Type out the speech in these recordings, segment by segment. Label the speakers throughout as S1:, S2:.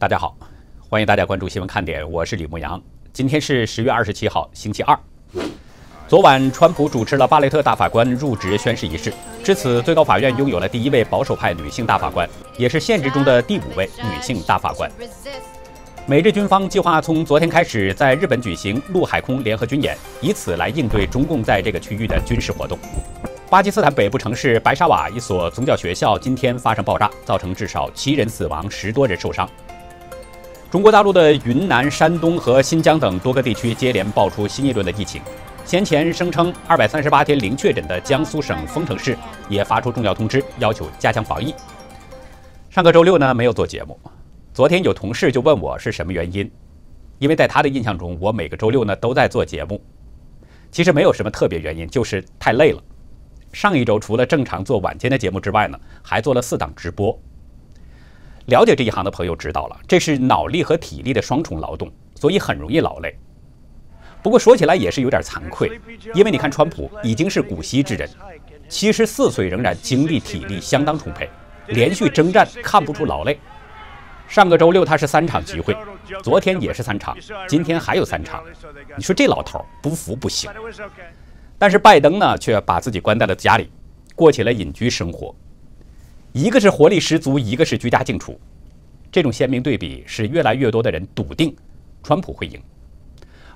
S1: 大家好，欢迎大家关注新闻看点，我是李牧阳。今天是十月二十七号，星期二。昨晚，川普主持了巴雷特大法官入职宣誓仪式，至此，最高法院拥有了第一位保守派女性大法官，也是现职中的第五位女性大法官。美日军方计划从昨天开始在日本举行陆海空联合军演，以此来应对中共在这个区域的军事活动。巴基斯坦北部城市白沙瓦一所宗教学校今天发生爆炸，造成至少七人死亡，十多人受伤。中国大陆的云南、山东和新疆等多个地区接连爆出新一轮的疫情。先前声称二百三十八天零确诊的江苏省丰城市也发出重要通知，要求加强防疫。上个周六呢，没有做节目。昨天有同事就问我是什么原因，因为在他的印象中，我每个周六呢都在做节目。其实没有什么特别原因，就是太累了。上一周除了正常做晚间的节目之外呢，还做了四档直播。了解这一行的朋友知道了，这是脑力和体力的双重劳动，所以很容易劳累。不过说起来也是有点惭愧，因为你看，川普已经是古稀之人，七十四岁仍然精力体力相当充沛，连续征战看不出劳累。上个周六他是三场集会，昨天也是三场，今天还有三场。你说这老头不服不行。但是拜登呢，却把自己关在了家里，过起了隐居生活。一个是活力十足，一个是居家静处，这种鲜明对比使越来越多的人笃定川普会赢。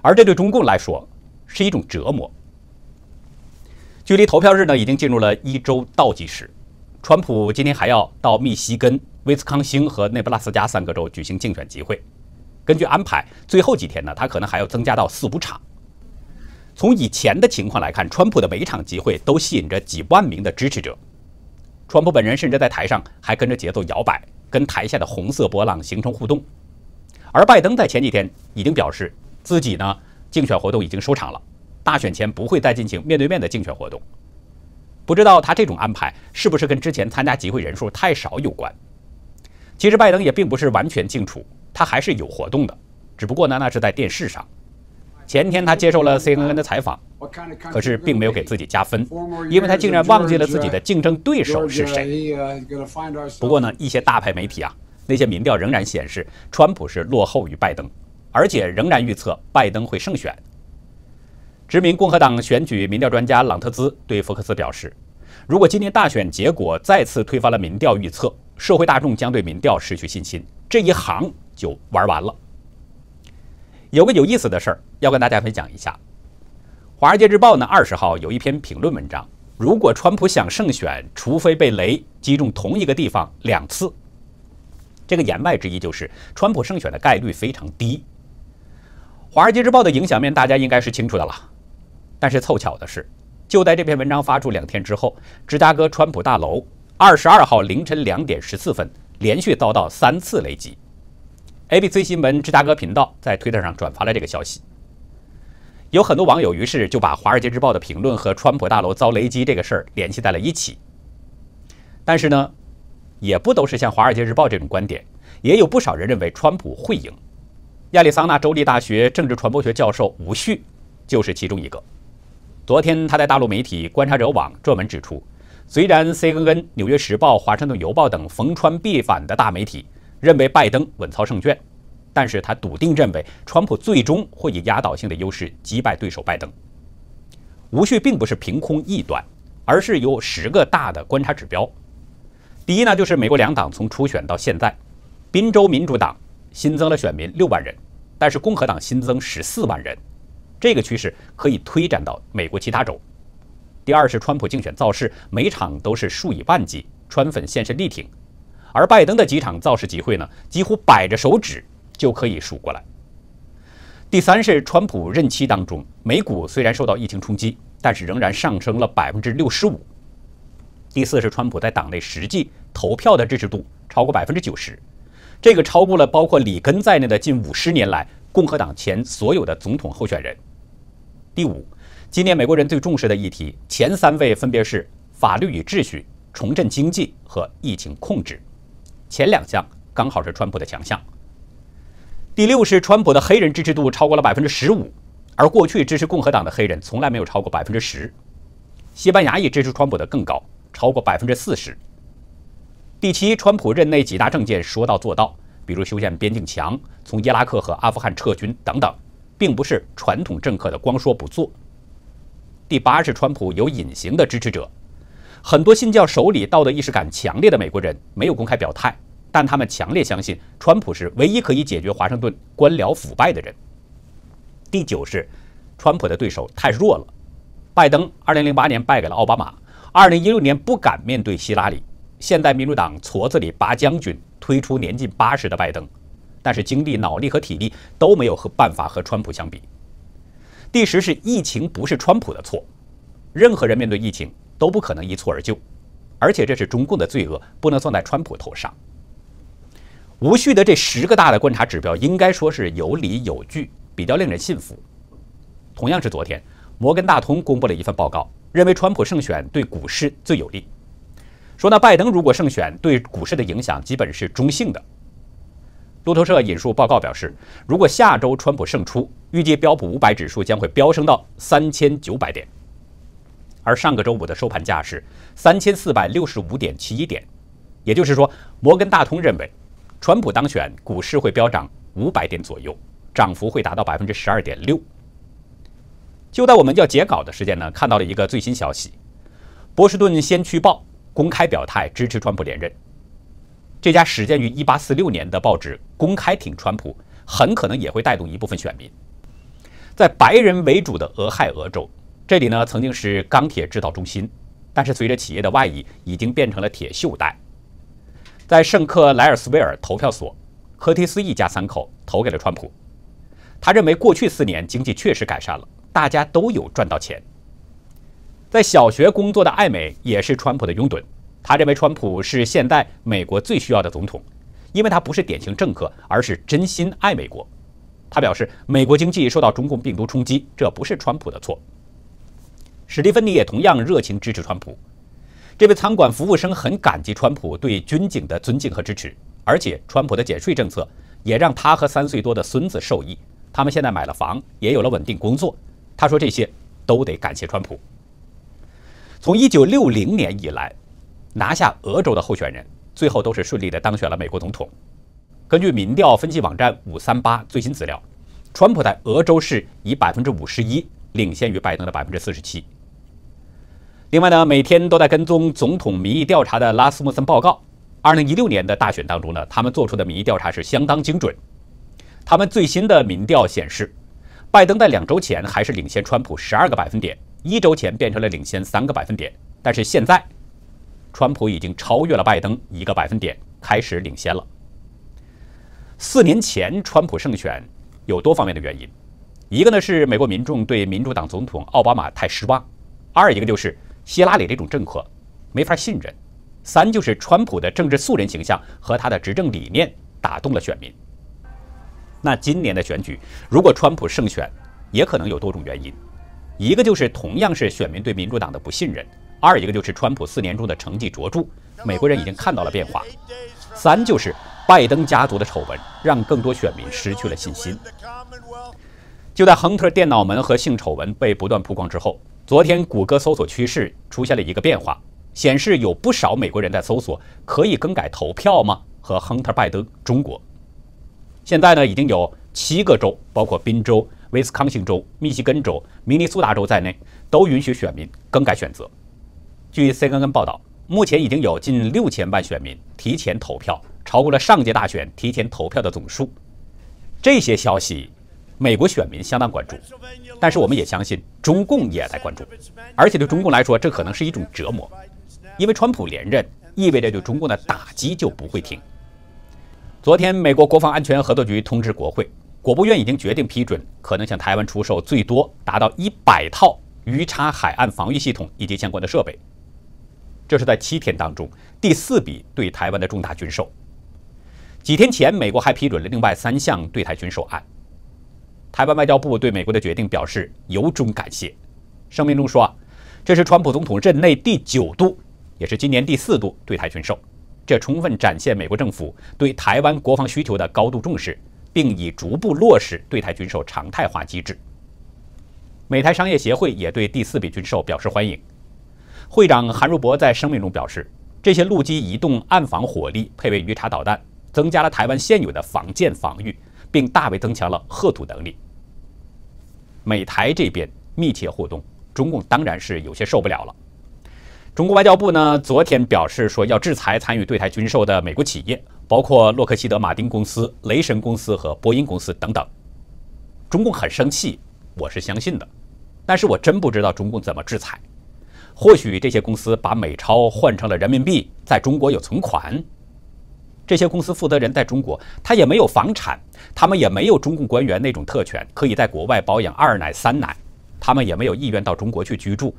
S1: 而这对中共来说是一种折磨。距离投票日呢，已经进入了一周倒计时。川普今天还要到密西根、威斯康星和内布拉斯加三个州举行竞选集会。根据安排，最后几天呢，他可能还要增加到四五场。从以前的情况来看，川普的每一场集会都吸引着几万名的支持者。川普本人甚至在台上还跟着节奏摇摆，跟台下的红色波浪形成互动。而拜登在前几天已经表示。自己呢，竞选活动已经收场了，大选前不会再进行面对面的竞选活动。不知道他这种安排是不是跟之前参加集会人数太少有关？其实拜登也并不是完全静处，他还是有活动的，只不过呢，那是在电视上。前天他接受了 CNN 的采访，可是并没有给自己加分，因为他竟然忘记了自己的竞争对手是谁。不过呢，一些大牌媒体啊，那些民调仍然显示川普是落后于拜登。而且仍然预测拜登会胜选。知名共和党选举民调专家朗特兹对福克斯表示：“如果今年大选结果再次推翻了民调预测，社会大众将对民调失去信心，这一行就玩完了。”有个有意思的事儿要跟大家分享一下，《华尔街日报》呢二十号有一篇评论文章：“如果川普想胜选，除非被雷击中同一个地方两次。”这个言外之意就是，川普胜选的概率非常低。《华尔街日报》的影响面大家应该是清楚的了，但是凑巧的是，就在这篇文章发出两天之后，芝加哥川普大楼二十二号凌晨两点十四分连续遭到三次雷击。ABC 新闻芝加哥频道在推特上转发了这个消息，有很多网友于是就把《华尔街日报》的评论和川普大楼遭雷击这个事儿联系在了一起。但是呢，也不都是像《华尔街日报》这种观点，也有不少人认为川普会赢。亚利桑那州立大学政治传播学教授吴旭就是其中一个。昨天他在大陆媒体观察者网撰文指出，虽然 CNN、纽约时报、华盛顿邮报等逢川必反的大媒体认为拜登稳操胜券，但是他笃定认为川普最终会以压倒性的优势击败对手拜登。吴旭并不是凭空臆断，而是有十个大的观察指标。第一呢，就是美国两党从初选到现在，宾州民主党新增了选民六万人。但是共和党新增十四万人，这个趋势可以推展到美国其他州。第二是川普竞选造势，每场都是数以万计，川粉现身力挺。而拜登的几场造势集会呢，几乎摆着手指就可以数过来。第三是川普任期当中，美股虽然受到疫情冲击，但是仍然上升了百分之六十五。第四是川普在党内实际投票的支持度超过百分之九十。这个超过了包括里根在内的近五十年来共和党前所有的总统候选人。第五，今年美国人最重视的议题前三位分别是法律与秩序、重振经济和疫情控制，前两项刚好是川普的强项。第六是川普的黑人支持度超过了百分之十五，而过去支持共和党的黑人从来没有超过百分之十。西班牙裔支持川普的更高，超过百分之四十。第七，川普任内几大政见说到做到，比如修建边境墙、从伊拉克和阿富汗撤军等等，并不是传统政客的光说不做。第八是川普有隐形的支持者，很多信教手里道德意识感强烈的美国人没有公开表态，但他们强烈相信川普是唯一可以解决华盛顿官僚腐败的人。第九是，川普的对手太弱了，拜登2008年败给了奥巴马，2016年不敢面对希拉里，现代民主党矬子里拔将军。推出年近八十的拜登，但是精力、脑力和体力都没有和办法和川普相比。第十是疫情不是川普的错，任何人面对疫情都不可能一蹴而就，而且这是中共的罪恶，不能算在川普头上。无序的这十个大的观察指标，应该说是有理有据，比较令人信服。同样是昨天，摩根大通公布了一份报告，认为川普胜选对股市最有利。说那拜登如果胜选，对股市的影响基本是中性的。路透社引述报告表示，如果下周川普胜出，预计标普五百指数将会飙升到三千九百点，而上个周五的收盘价是三千四百六十五点七一点，也就是说，摩根大通认为，川普当选，股市会飙涨五百点左右，涨幅会达到百分之十二点六。就在我们要截稿的时间呢，看到了一个最新消息，《波士顿先驱报》。公开表态支持川普连任，这家始建于1846年的报纸公开挺川普，很可能也会带动一部分选民。在白人为主的俄亥俄州，这里呢曾经是钢铁制造中心，但是随着企业的外移，已经变成了铁锈带。在圣克莱尔斯维尔投票所，柯蒂斯一家三口投给了川普。他认为过去四年经济确实改善了，大家都有赚到钱。在小学工作的艾美也是川普的拥趸，他认为川普是现代美国最需要的总统，因为他不是典型政客，而是真心爱美国。他表示，美国经济受到中共病毒冲击，这不是川普的错。史蒂芬妮也同样热情支持川普，这位餐馆服务生很感激川普对军警的尊敬和支持，而且川普的减税政策也让他和三岁多的孙子受益，他们现在买了房，也有了稳定工作。他说这些都得感谢川普。从一九六零年以来，拿下俄州的候选人最后都是顺利的当选了美国总统。根据民调分析网站五三八最新资料，川普在俄州是以百分之五十一领先于拜登的百分之四十七。另外呢，每天都在跟踪总统民意调查的拉斯穆森报告，二零一六年的大选当中呢，他们做出的民意调查是相当精准。他们最新的民调显示，拜登在两周前还是领先川普十二个百分点。一周前变成了领先三个百分点，但是现在，川普已经超越了拜登一个百分点，开始领先了。四年前川普胜选有多方面的原因，一个呢是美国民众对民主党总统奥巴马太失望，二一个就是希拉里这种政客没法信任，三就是川普的政治素人形象和他的执政理念打动了选民。那今年的选举如果川普胜选，也可能有多种原因。一个就是同样是选民对民主党的不信任，二一个就是川普四年中的成绩卓著，美国人已经看到了变化，三就是拜登家族的丑闻让更多选民失去了信心。就在亨特电脑门和性丑闻被不断曝光之后，昨天谷歌搜索趋势出现了一个变化，显示有不少美国人在搜索“可以更改投票吗”和亨特拜登中国。现在呢，已经有七个州，包括宾州。威斯康星州、密西根州、明尼苏达州在内，都允许选民更改选择。据 CNN 报道，目前已经有近六千万选民提前投票，超过了上届大选提前投票的总数。这些消息，美国选民相当关注，但是我们也相信中共也在关注，而且对中共来说，这可能是一种折磨，因为川普连任意味着对中共的打击就不会停。昨天，美国国防安全合作局通知国会。国务院已经决定批准，可能向台湾出售最多达到一百套鱼叉海岸防御系统以及相关的设备。这是在七天当中第四笔对台湾的重大军售。几天前，美国还批准了另外三项对台军售案。台湾外交部对美国的决定表示由衷感谢。声明中说，啊这是川普总统任内第九度，也是今年第四度对台军售，这充分展现美国政府对台湾国防需求的高度重视。并已逐步落实对台军售常态化机制。美台商业协会也对第四笔军售表示欢迎。会长韩如博在声明中表示，这些陆基移动岸防火力配备鱼叉导弹，增加了台湾现有的防舰防御，并大为增强了核土能力。美台这边密切互动，中共当然是有些受不了了。中国外交部呢，昨天表示说要制裁参与对台军售的美国企业，包括洛克希德马丁公司、雷神公司和波音公司等等。中共很生气，我是相信的，但是我真不知道中共怎么制裁。或许这些公司把美钞换成了人民币，在中国有存款。这些公司负责人在中国，他也没有房产，他们也没有中共官员那种特权，可以在国外包养二奶三奶，他们也没有意愿到中国去居住，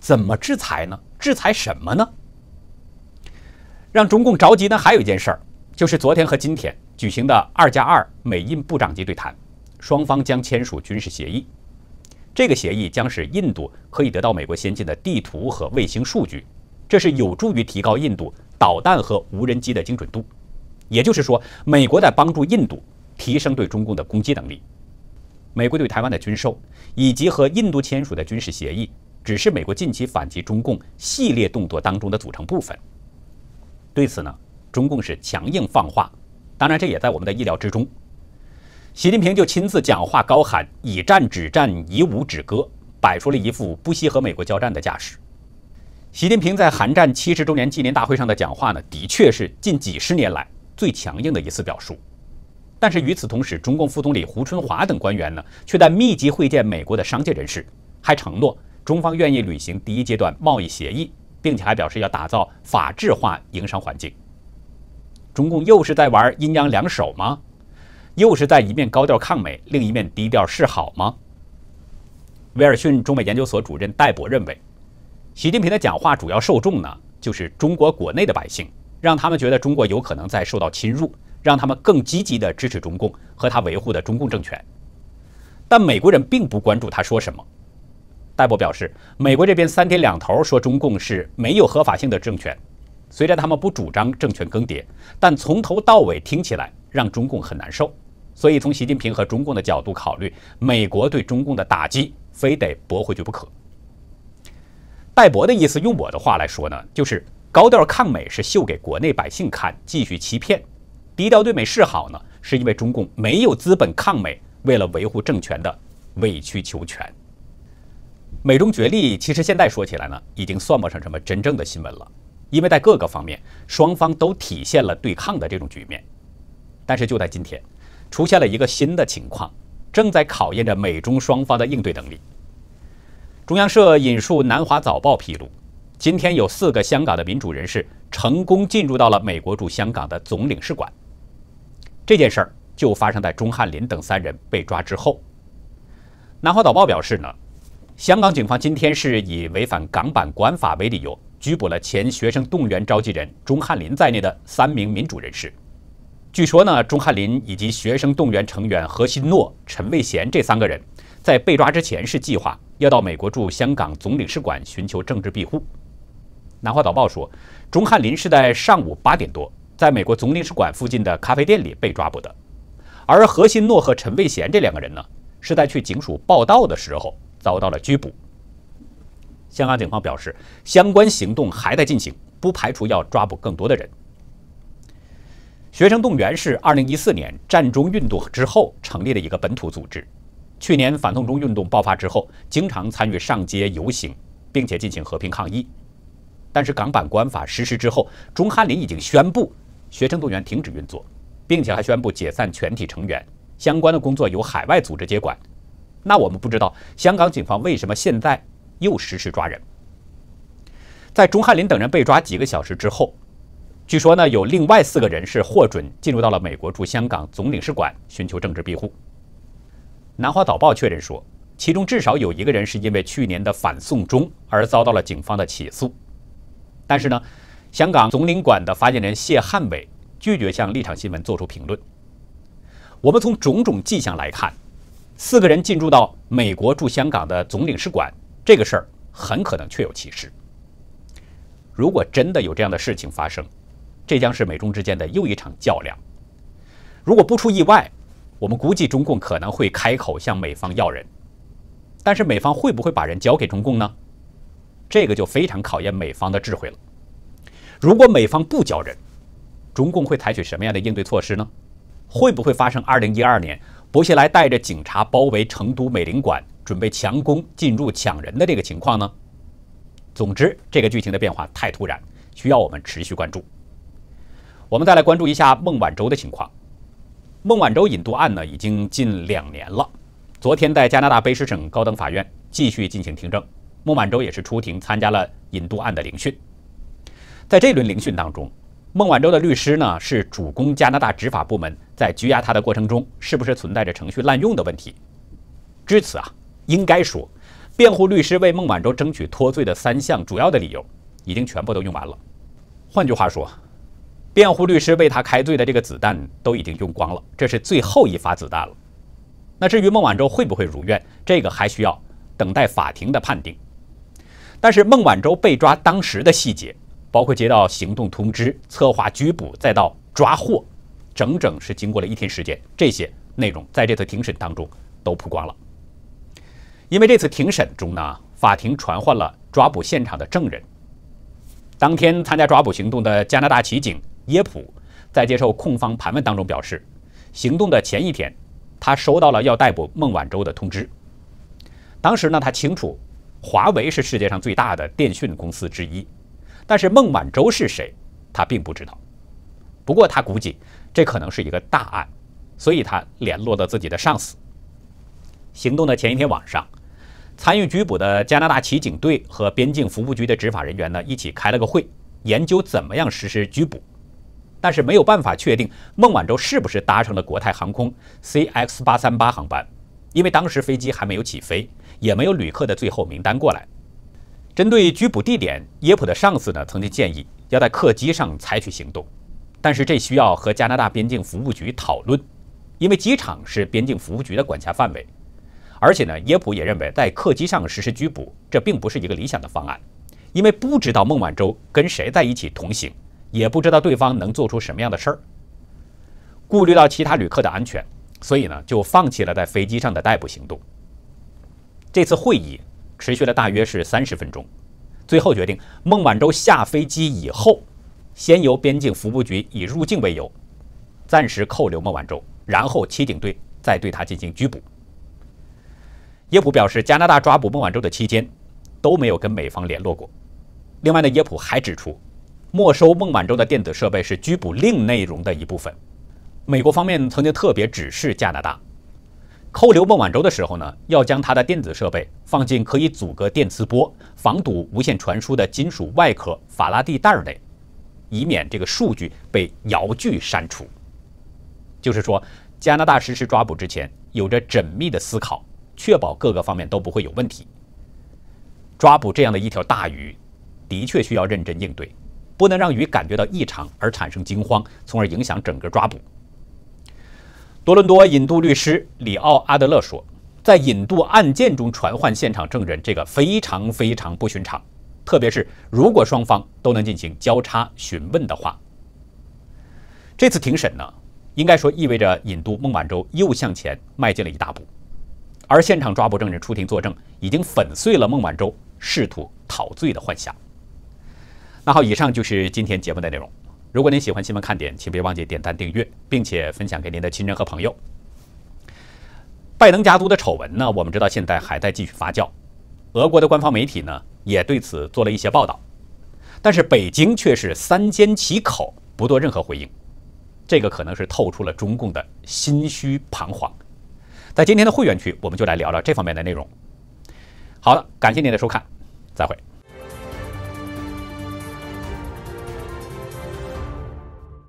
S1: 怎么制裁呢？制裁什么呢？让中共着急的还有一件事儿，就是昨天和今天举行的二加二美印部长级对谈。双方将签署军事协议，这个协议将使印度可以得到美国先进的地图和卫星数据，这是有助于提高印度导弹和无人机的精准度。也就是说，美国在帮助印度提升对中共的攻击能力。美国对台湾的军售以及和印度签署的军事协议，只是美国近期反击中共系列动作当中的组成部分。对此呢，中共是强硬放话，当然这也在我们的意料之中。习近平就亲自讲话，高喊“以战止战，以武止戈”，摆出了一副不惜和美国交战的架势。习近平在韩战七十周年纪念大会上的讲话呢，的确是近几十年来最强硬的一次表述。但是与此同时，中共副总理胡春华等官员呢，却在密集会见美国的商界人士，还承诺中方愿意履行第一阶段贸易协议，并且还表示要打造法治化营商环境。中共又是在玩阴阳两手吗？又是在一面高调抗美，另一面低调示好吗？威尔逊中美研究所主任戴博认为，习近平的讲话主要受众呢，就是中国国内的百姓，让他们觉得中国有可能在受到侵入，让他们更积极地支持中共和他维护的中共政权。但美国人并不关注他说什么。戴博表示，美国这边三天两头说中共是没有合法性的政权，虽然他们不主张政权更迭，但从头到尾听起来让中共很难受。所以，从习近平和中共的角度考虑，美国对中共的打击非得驳回去不可。戴博的意思，用我的话来说呢，就是高调抗美是秀给国内百姓看，继续欺骗；低调对美示好呢，是因为中共没有资本抗美，为了维护政权的委曲求全。美中角力，其实现在说起来呢，已经算不上什么真正的新闻了，因为在各个方面，双方都体现了对抗的这种局面。但是就在今天。出现了一个新的情况，正在考验着美中双方的应对能力。中央社引述《南华早报》披露，今天有四个香港的民主人士成功进入到了美国驻香港的总领事馆。这件事儿就发生在钟汉林等三人被抓之后。《南华早报》表示呢，香港警方今天是以违反港版国安法为理由，拘捕了前学生动员召集人钟汉林在内的三名民主人士。据说呢，钟汉林以及学生动员成员何新诺、陈卫贤这三个人，在被抓之前是计划要到美国驻香港总领事馆寻求政治庇护。南华早报说，钟汉林是在上午八点多，在美国总领事馆附近的咖啡店里被抓捕的，而何新诺和陈卫贤这两个人呢，是在去警署报到的时候遭到了拘捕。香港警方表示，相关行动还在进行，不排除要抓捕更多的人。学生动员是2014年战中运动之后成立的一个本土组织。去年反送中运动爆发之后，经常参与上街游行，并且进行和平抗议。但是港版国安法实施之后，钟汉林已经宣布学生动员停止运作，并且还宣布解散全体成员，相关的工作由海外组织接管。那我们不知道香港警方为什么现在又实施抓人？在钟汉林等人被抓几个小时之后。据说呢，有另外四个人是获准进入到了美国驻香港总领事馆寻求政治庇护。南华早报确认说，其中至少有一个人是因为去年的反送中而遭到了警方的起诉。但是呢，香港总领馆的发言人谢汉伟拒绝向立场新闻做出评论。我们从种种迹象来看，四个人进驻到美国驻香港的总领事馆这个事儿很可能确有其事。如果真的有这样的事情发生，这将是美中之间的又一场较量。如果不出意外，我们估计中共可能会开口向美方要人，但是美方会不会把人交给中共呢？这个就非常考验美方的智慧了。如果美方不交人，中共会采取什么样的应对措施呢？会不会发生2012年薄熙来带着警察包围成都美领馆，准备强攻进入抢人的这个情况呢？总之，这个剧情的变化太突然，需要我们持续关注。我们再来关注一下孟晚舟的情况。孟晚舟引渡案呢，已经近两年了。昨天在加拿大卑诗省高等法院继续进行听证，孟晚舟也是出庭参加了引渡案的聆讯。在这轮聆讯当中，孟晚舟的律师呢是主攻加拿大执法部门在拘押他的过程中是不是存在着程序滥用的问题。至此啊，应该说。辩护律师为孟晚舟争取脱罪的三项主要的理由，已经全部都用完了。换句话说，辩护律师为他开罪的这个子弹都已经用光了，这是最后一发子弹了。那至于孟晚舟会不会如愿，这个还需要等待法庭的判定。但是孟晚舟被抓当时的细节，包括接到行动通知、策划拘捕，再到抓获，整整是经过了一天时间。这些内容在这次庭审当中都曝光了。因为这次庭审中呢，法庭传唤了抓捕现场的证人。当天参加抓捕行动的加拿大骑警耶普，在接受控方盘问当中表示，行动的前一天，他收到了要逮捕孟晚舟的通知。当时呢，他清楚华为是世界上最大的电讯公司之一，但是孟晚舟是谁，他并不知道。不过他估计这可能是一个大案，所以他联络了自己的上司。行动的前一天晚上。参与拘捕的加拿大骑警队和边境服务局的执法人员呢，一起开了个会，研究怎么样实施拘捕。但是没有办法确定孟晚舟是不是搭乘了国泰航空 CX 八三八航班，因为当时飞机还没有起飞，也没有旅客的最后名单过来。针对拘捕地点，耶普的上司呢曾经建议要在客机上采取行动，但是这需要和加拿大边境服务局讨论，因为机场是边境服务局的管辖范围。而且呢，耶普也认为在客机上实施拘捕，这并不是一个理想的方案，因为不知道孟晚舟跟谁在一起同行，也不知道对方能做出什么样的事儿。顾虑到其他旅客的安全，所以呢，就放弃了在飞机上的逮捕行动。这次会议持续了大约是三十分钟，最后决定孟晚舟下飞机以后，先由边境服务局以入境为由，暂时扣留孟晚舟，然后骑警队再对他进行拘捕。耶普表示，加拿大抓捕孟晚舟的期间都没有跟美方联络过。另外呢，耶普还指出，没收孟晚舟的电子设备是拘捕令内容的一部分。美国方面曾经特别指示加拿大，扣留孟晚舟的时候呢，要将他的电子设备放进可以阻隔电磁波、防堵无线传输的金属外壳法拉第袋内，以免这个数据被遥距删除。就是说，加拿大实施抓捕之前，有着缜密的思考。确保各个方面都不会有问题。抓捕这样的一条大鱼，的确需要认真应对，不能让鱼感觉到异常而产生惊慌，从而影响整个抓捕。多伦多引渡律师里奥阿德勒说，在引渡案件中传唤现场证人，这个非常非常不寻常，特别是如果双方都能进行交叉询问的话。这次庭审呢，应该说意味着引渡孟晚舟又向前迈进了一大步。而现场抓捕证人出庭作证，已经粉碎了孟晚舟试图逃罪的幻想。那好，以上就是今天节目的内容。如果您喜欢新闻看点，请别忘记点赞、订阅，并且分享给您的亲人和朋友。拜登家族的丑闻呢，我们知道现在还在继续发酵。俄国的官方媒体呢，也对此做了一些报道，但是北京却是三缄其口，不做任何回应。这个可能是透出了中共的心虚彷徨。在今天的会员区，我们就来聊聊这方面的内容。好了，感谢您的收看，再会。